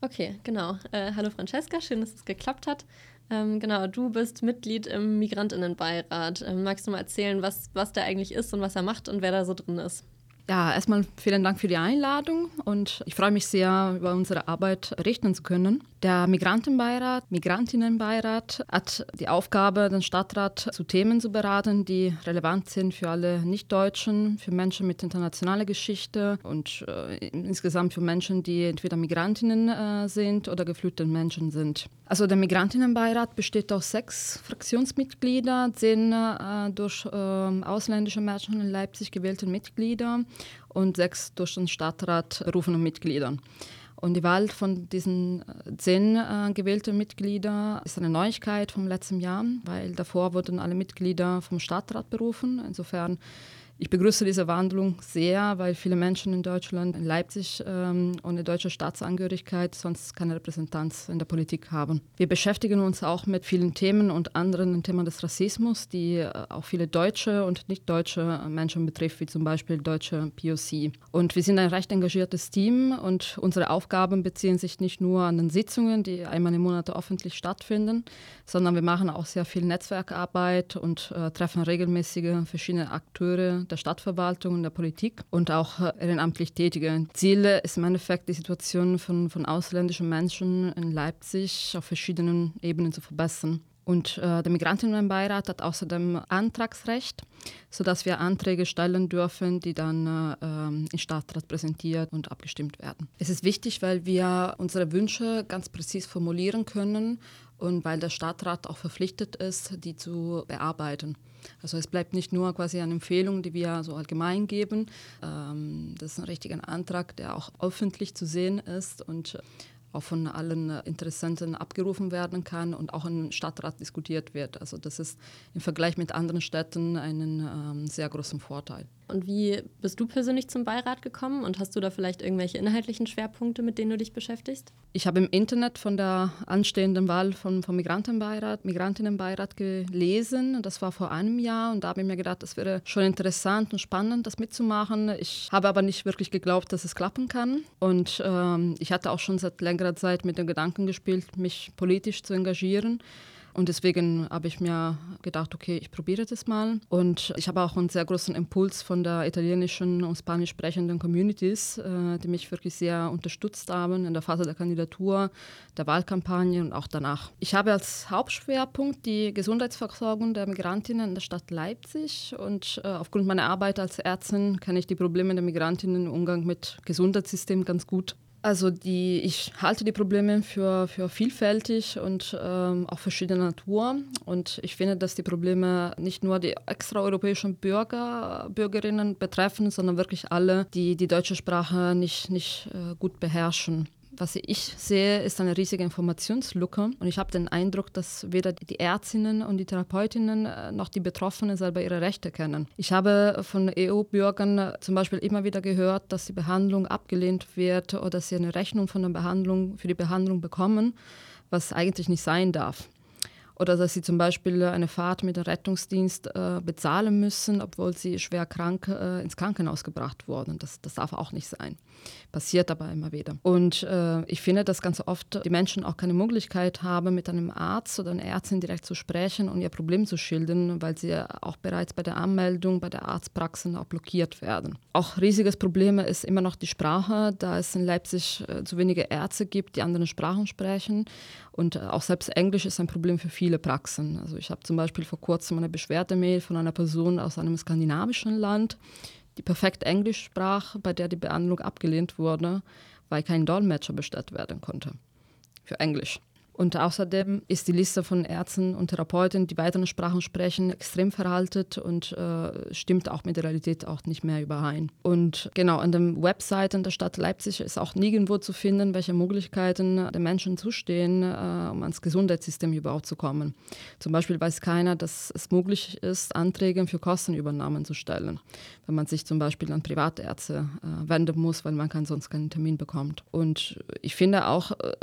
Okay, genau. Äh, hallo Francesca, schön, dass es geklappt hat. Ähm, genau, du bist Mitglied im Migrantinnenbeirat. Ähm, magst du mal erzählen, was, was der eigentlich ist und was er macht und wer da so drin ist? Ja, erstmal vielen Dank für die Einladung und ich freue mich sehr, über unsere Arbeit berichten zu können. Der Migrantenbeirat, Migrantinnenbeirat hat die Aufgabe, den Stadtrat zu Themen zu beraten, die relevant sind für alle Nichtdeutschen, für Menschen mit internationaler Geschichte und äh, insgesamt für Menschen, die entweder Migrantinnen äh, sind oder geflüchtete Menschen sind. Also der Migrantinnenbeirat besteht aus sechs Fraktionsmitgliedern, zehn äh, durch äh, ausländische Menschen in Leipzig gewählte Mitglieder und sechs durch den Stadtrat berufene Mitglieder. Und die Wahl von diesen äh, zehn äh, gewählten Mitgliedern ist eine Neuigkeit vom letzten Jahr, weil davor wurden alle Mitglieder vom Stadtrat berufen. Insofern ich begrüße diese Wandlung sehr, weil viele Menschen in Deutschland, in Leipzig ähm, ohne deutsche Staatsangehörigkeit sonst keine Repräsentanz in der Politik haben. Wir beschäftigen uns auch mit vielen Themen und anderen Themen des Rassismus, die äh, auch viele deutsche und nicht deutsche Menschen betrifft, wie zum Beispiel deutsche POC. Und wir sind ein recht engagiertes Team und unsere Aufgaben beziehen sich nicht nur an den Sitzungen, die einmal im Monat öffentlich stattfinden, sondern wir machen auch sehr viel Netzwerkarbeit und äh, treffen regelmäßige verschiedene Akteure der Stadtverwaltung und der Politik und auch äh, ehrenamtlich Tätige. Ziel ist im Endeffekt, die Situation von, von ausländischen Menschen in Leipzig auf verschiedenen Ebenen zu verbessern. Und äh, der Migrantinnenbeirat hat außerdem Antragsrecht, sodass wir Anträge stellen dürfen, die dann äh, ähm, im Stadtrat präsentiert und abgestimmt werden. Es ist wichtig, weil wir unsere Wünsche ganz präzise formulieren können und weil der Stadtrat auch verpflichtet ist, die zu bearbeiten. Also es bleibt nicht nur quasi eine Empfehlung, die wir so allgemein geben. Ähm, das ist ein richtiger Antrag, der auch öffentlich zu sehen ist und auch von allen Interessenten abgerufen werden kann und auch im Stadtrat diskutiert wird. Also das ist im Vergleich mit anderen Städten einen ähm, sehr großen Vorteil. Und wie bist du persönlich zum Beirat gekommen und hast du da vielleicht irgendwelche inhaltlichen Schwerpunkte, mit denen du dich beschäftigst? Ich habe im Internet von der anstehenden Wahl vom, vom Migrantenbeirat, Migrantinnenbeirat gelesen. Das war vor einem Jahr und da habe ich mir gedacht, es wäre schon interessant und spannend, das mitzumachen. Ich habe aber nicht wirklich geglaubt, dass es klappen kann. Und ähm, ich hatte auch schon seit längerer Zeit mit dem Gedanken gespielt, mich politisch zu engagieren. Und deswegen habe ich mir gedacht, okay, ich probiere das mal. Und ich habe auch einen sehr großen Impuls von der italienischen und spanisch sprechenden Communities, äh, die mich wirklich sehr unterstützt haben in der Phase der Kandidatur, der Wahlkampagne und auch danach. Ich habe als Hauptschwerpunkt die Gesundheitsversorgung der Migrantinnen in der Stadt Leipzig. Und äh, aufgrund meiner Arbeit als Ärztin kenne ich die Probleme der Migrantinnen im Umgang mit Gesundheitssystem ganz gut. Also die, ich halte die Probleme für, für vielfältig und ähm, auch verschiedener Natur. Und ich finde, dass die Probleme nicht nur die extraeuropäischen Bürger, Bürgerinnen betreffen, sondern wirklich alle, die die deutsche Sprache nicht, nicht äh, gut beherrschen. Was ich sehe, ist eine riesige Informationslücke und ich habe den Eindruck, dass weder die Ärztinnen und die Therapeutinnen äh, noch die Betroffenen selber ihre Rechte kennen. Ich habe von EU-Bürgern äh, zum Beispiel immer wieder gehört, dass die Behandlung abgelehnt wird oder dass sie eine Rechnung von der Behandlung für die Behandlung bekommen, was eigentlich nicht sein darf oder dass sie zum Beispiel eine Fahrt mit dem Rettungsdienst äh, bezahlen müssen, obwohl sie schwer krank äh, ins Krankenhaus gebracht wurden. Das, das darf auch nicht sein. Passiert aber immer wieder. Und äh, ich finde, dass ganz oft die Menschen auch keine Möglichkeit haben, mit einem Arzt oder einer Ärztin direkt zu sprechen und ihr Problem zu schildern, weil sie auch bereits bei der Anmeldung bei der Arztpraxis auch blockiert werden. Auch riesiges Problem ist immer noch die Sprache, da es in Leipzig äh, zu wenige Ärzte gibt, die andere Sprachen sprechen. Und äh, auch selbst Englisch ist ein Problem für viele Praxen. Also ich habe zum Beispiel vor kurzem eine Beschwerdemail von einer Person aus einem skandinavischen Land, die perfekt Englisch sprach, bei der die Behandlung abgelehnt wurde, weil kein Dolmetscher bestellt werden konnte für Englisch. Und außerdem ist die Liste von Ärzten und Therapeuten, die weiteren Sprachen sprechen, extrem veraltet und äh, stimmt auch mit der Realität auch nicht mehr überein. Und genau, an den Webseiten der Stadt Leipzig ist auch nirgendwo zu finden, welche Möglichkeiten den Menschen zustehen, äh, um ans Gesundheitssystem überhaupt zu kommen. Zum Beispiel weiß keiner, dass es möglich ist, Anträge für Kostenübernahmen zu stellen, wenn man sich zum Beispiel an Privatärzte äh, wenden muss, weil man sonst keinen Termin bekommt. Und ich finde auch äh,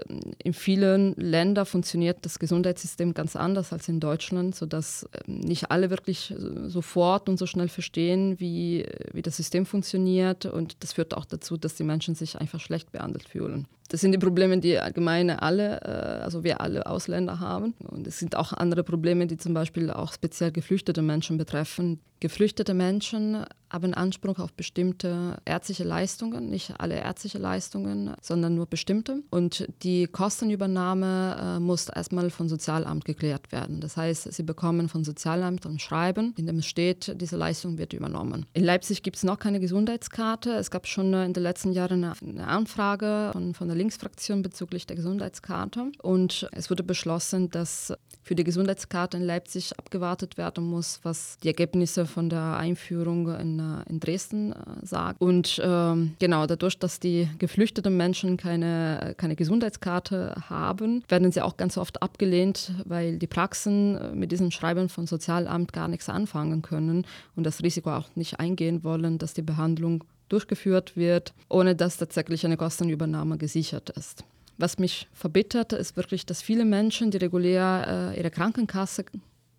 in vielen Ländern Ländern funktioniert das Gesundheitssystem ganz anders als in Deutschland, sodass ähm, nicht alle wirklich sofort und so schnell verstehen, wie, wie das System funktioniert. Und das führt auch dazu, dass die Menschen sich einfach schlecht behandelt fühlen. Das sind die Probleme, die allgemein alle, äh, also wir alle Ausländer haben. Und es sind auch andere Probleme, die zum Beispiel auch speziell geflüchtete Menschen betreffen. Geflüchtete Menschen haben Anspruch auf bestimmte ärztliche Leistungen, nicht alle ärztliche Leistungen, sondern nur bestimmte. Und die Kostenübernahme äh, muss erstmal vom Sozialamt geklärt werden. Das heißt, sie bekommen vom Sozialamt ein Schreiben, in dem steht, diese Leistung wird übernommen. In Leipzig gibt es noch keine Gesundheitskarte. Es gab schon in den letzten Jahren eine, eine Anfrage von, von der Linksfraktion bezüglich der Gesundheitskarte. Und es wurde beschlossen, dass für die Gesundheitskarte in Leipzig abgewartet werden muss, was die Ergebnisse von der Einführung in, äh, in Dresden äh, sagen. Und ähm, genau, dadurch, dass die geflüchteten Menschen keine, keine Gesundheitskarte haben, werden sie auch ganz oft abgelehnt, weil die Praxen äh, mit diesem Schreiben von Sozialamt gar nichts anfangen können und das Risiko auch nicht eingehen wollen, dass die Behandlung durchgeführt wird, ohne dass tatsächlich eine Kostenübernahme gesichert ist. Was mich verbittert, ist wirklich, dass viele Menschen, die regulär äh, ihre Krankenkasse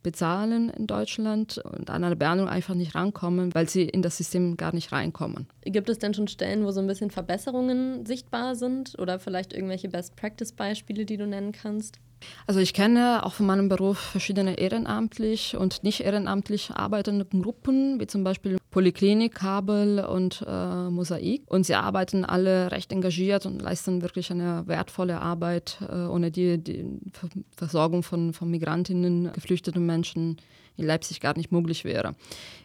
bezahlen in Deutschland und an eine Behandlung einfach nicht rankommen, weil sie in das System gar nicht reinkommen. Gibt es denn schon Stellen, wo so ein bisschen Verbesserungen sichtbar sind oder vielleicht irgendwelche Best-Practice-Beispiele, die du nennen kannst? Also ich kenne auch von meinem Beruf verschiedene ehrenamtlich und nicht ehrenamtlich arbeitende Gruppen, wie zum Beispiel Polyklinik, Kabel und äh, Mosaik. Und sie arbeiten alle recht engagiert und leisten wirklich eine wertvolle Arbeit, äh, ohne die die Versorgung von, von Migrantinnen, geflüchteten Menschen in Leipzig gar nicht möglich wäre.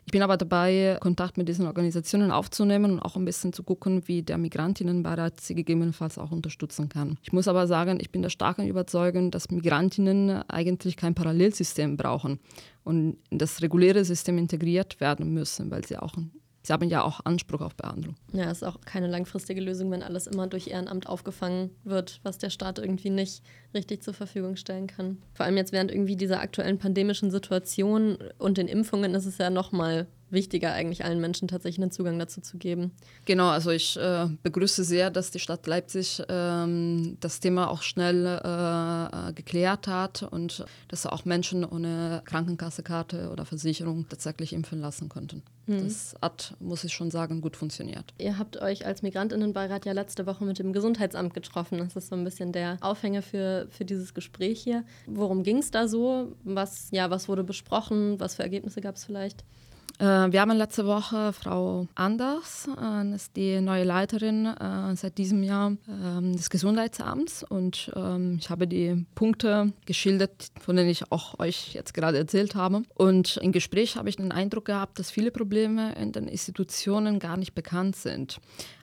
Ich bin aber dabei, Kontakt mit diesen Organisationen aufzunehmen und auch ein bisschen zu gucken, wie der Migrantinnenbeirat sie gegebenenfalls auch unterstützen kann. Ich muss aber sagen, ich bin der starken Überzeugung, dass Migrantinnen eigentlich kein Parallelsystem brauchen und in das reguläre System integriert werden müssen, weil sie auch Sie haben ja auch Anspruch auf Behandlung. Ja, ist auch keine langfristige Lösung, wenn alles immer durch Ehrenamt aufgefangen wird, was der Staat irgendwie nicht richtig zur Verfügung stellen kann. Vor allem jetzt während irgendwie dieser aktuellen pandemischen Situation und den Impfungen ist es ja nochmal wichtiger, eigentlich allen Menschen tatsächlich einen Zugang dazu zu geben. Genau, also ich äh, begrüße sehr, dass die Stadt Leipzig ähm, das Thema auch schnell äh, äh geklärt hat und dass auch Menschen ohne Krankenkassekarte oder Versicherung tatsächlich impfen lassen konnten. Mhm. Das hat, muss ich schon sagen, gut funktioniert. Ihr habt euch als Migrantinnenbeirat ja letzte Woche mit dem Gesundheitsamt getroffen. Das ist so ein bisschen der Aufhänger für, für dieses Gespräch hier. Worum ging es da so? Was, ja, was wurde besprochen? Was für Ergebnisse gab es vielleicht? Äh, wir haben letzte Woche Frau Anders, äh, ist die neue Leiterin äh, seit diesem Jahr ähm, des Gesundheitsamts und ähm, ich habe die Punkte geschildert, von denen ich auch euch jetzt gerade erzählt habe. Und im Gespräch habe ich den Eindruck gehabt, dass viele Probleme in den Institutionen gar nicht bekannt sind.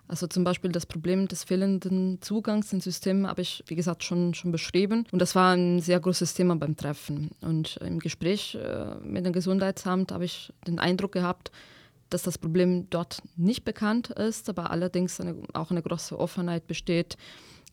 Also zum Beispiel das Problem des fehlenden Zugangs ins System habe ich, wie gesagt, schon, schon beschrieben. Und das war ein sehr großes Thema beim Treffen. Und im Gespräch äh, mit dem Gesundheitsamt habe ich den Eindruck gehabt, dass das Problem dort nicht bekannt ist, aber allerdings eine, auch eine große Offenheit besteht,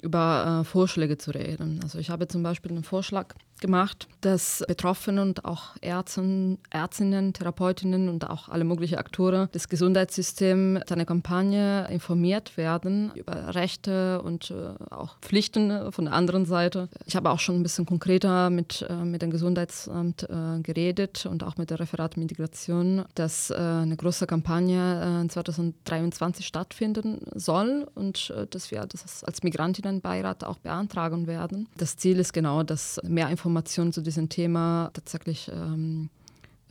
über äh, Vorschläge zu reden. Also ich habe zum Beispiel einen Vorschlag gemacht, dass Betroffene und auch Ärzten, Ärztinnen, Therapeutinnen und auch alle möglichen Akteure des Gesundheitssystems eine Kampagne informiert werden über Rechte und äh, auch Pflichten von der anderen Seite. Ich habe auch schon ein bisschen konkreter mit, äh, mit dem Gesundheitsamt äh, geredet und auch mit der Referat Migration, dass eine große Kampagne 2023 äh, stattfinden soll und dass wir das als Migrantinnenbeirat auch beantragen werden. Das Ziel ist genau, dass mehr Informationen Information zu diesem Thema tatsächlich ähm,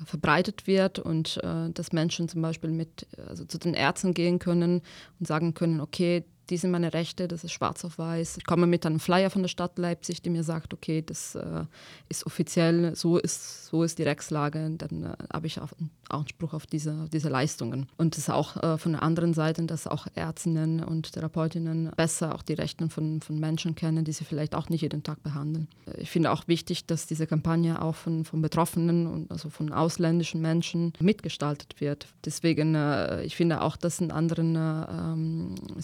verbreitet wird und äh, dass Menschen zum Beispiel mit also zu den Ärzten gehen können und sagen können, okay, die sind meine Rechte, das ist schwarz auf weiß. Ich komme mit einem Flyer von der Stadt Leipzig, die mir sagt, okay, das äh, ist offiziell, so ist, so ist die Rechtslage, dann äh, habe ich auch Anspruch auf diese, diese Leistungen. Und das ist auch äh, von der anderen Seite, dass auch Ärztinnen und Therapeutinnen besser auch die Rechte von, von Menschen kennen, die sie vielleicht auch nicht jeden Tag behandeln. Ich finde auch wichtig, dass diese Kampagne auch von, von Betroffenen und also von ausländischen Menschen mitgestaltet wird. Deswegen, äh, ich finde auch, dass in anderen äh,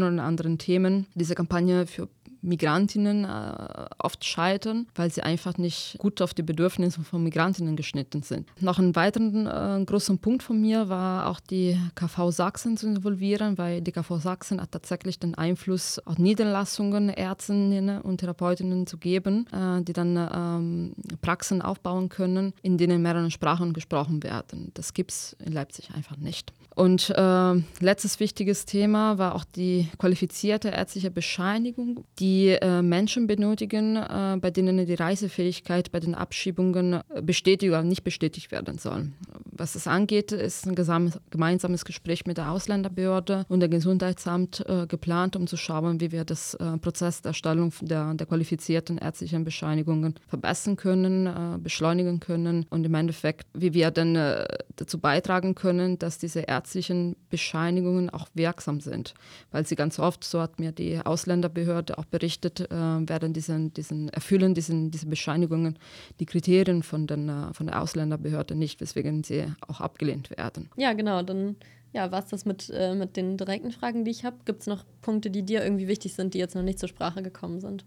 Situationen und anderen Themen diese Kampagne für Migrantinnen äh, oft scheitern, weil sie einfach nicht gut auf die Bedürfnisse von Migrantinnen geschnitten sind. Noch ein weiterer äh, großer Punkt von mir war auch die KV Sachsen zu involvieren, weil die KV Sachsen hat tatsächlich den Einfluss auf Niederlassungen, Ärztinnen und Therapeutinnen zu geben, äh, die dann ähm, Praxen aufbauen können, in denen mehrere Sprachen gesprochen werden. Das gibt es in Leipzig einfach nicht. Und äh, letztes wichtiges Thema war auch die qualifizierte ärztliche Bescheinigung, die äh, Menschen benötigen, äh, bei denen die Reisefähigkeit bei den Abschiebungen äh, bestätigt oder nicht bestätigt werden soll. Was es angeht, ist ein gemeinsames Gespräch mit der Ausländerbehörde und dem Gesundheitsamt äh, geplant, um zu schauen, wie wir das äh, Prozess der Erstellung der, der, qualifizierten ärztlichen Bescheinigungen verbessern können, äh, beschleunigen können und im Endeffekt, wie wir dann äh, dazu beitragen können, dass diese ärztlichen Bescheinigungen auch wirksam sind. Weil sie ganz oft, so hat mir die Ausländerbehörde auch berichtet, äh, werden diesen, diesen, erfüllen diesen, diese Bescheinigungen die Kriterien von, den, äh, von der Ausländerbehörde nicht, weswegen sie auch abgelehnt werden. Ja, genau. Dann ja, war es das mit, äh, mit den direkten Fragen, die ich habe. Gibt es noch Punkte, die dir irgendwie wichtig sind, die jetzt noch nicht zur Sprache gekommen sind?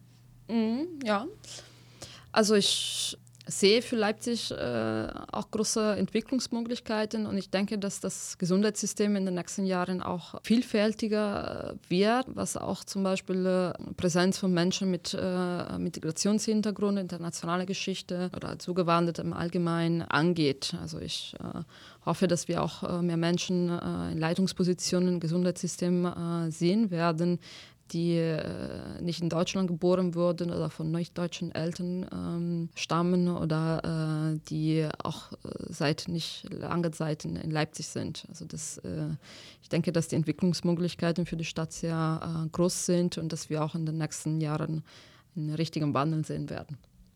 Mhm, ja. Also ich sehe für Leipzig äh, auch große Entwicklungsmöglichkeiten und ich denke, dass das Gesundheitssystem in den nächsten Jahren auch vielfältiger äh, wird, was auch zum Beispiel äh, Präsenz von Menschen mit äh, Migrationshintergrund, internationale Geschichte oder zugewandert im Allgemeinen angeht. Also ich äh, hoffe, dass wir auch äh, mehr Menschen in Leitungspositionen im Gesundheitssystem sehen werden, die äh, nicht in Deutschland geboren wurden oder von nicht-deutschen Eltern ähm, stammen oder äh, die auch äh, seit nicht langer Zeit in, in, Leipzig sind. Also das, äh, ich denke, dass die Entwicklungsmöglichkeiten für die Stadt sehr äh, groß sind und dass wir auch in den nächsten Jahren einen richtigen Wandel sehen werden.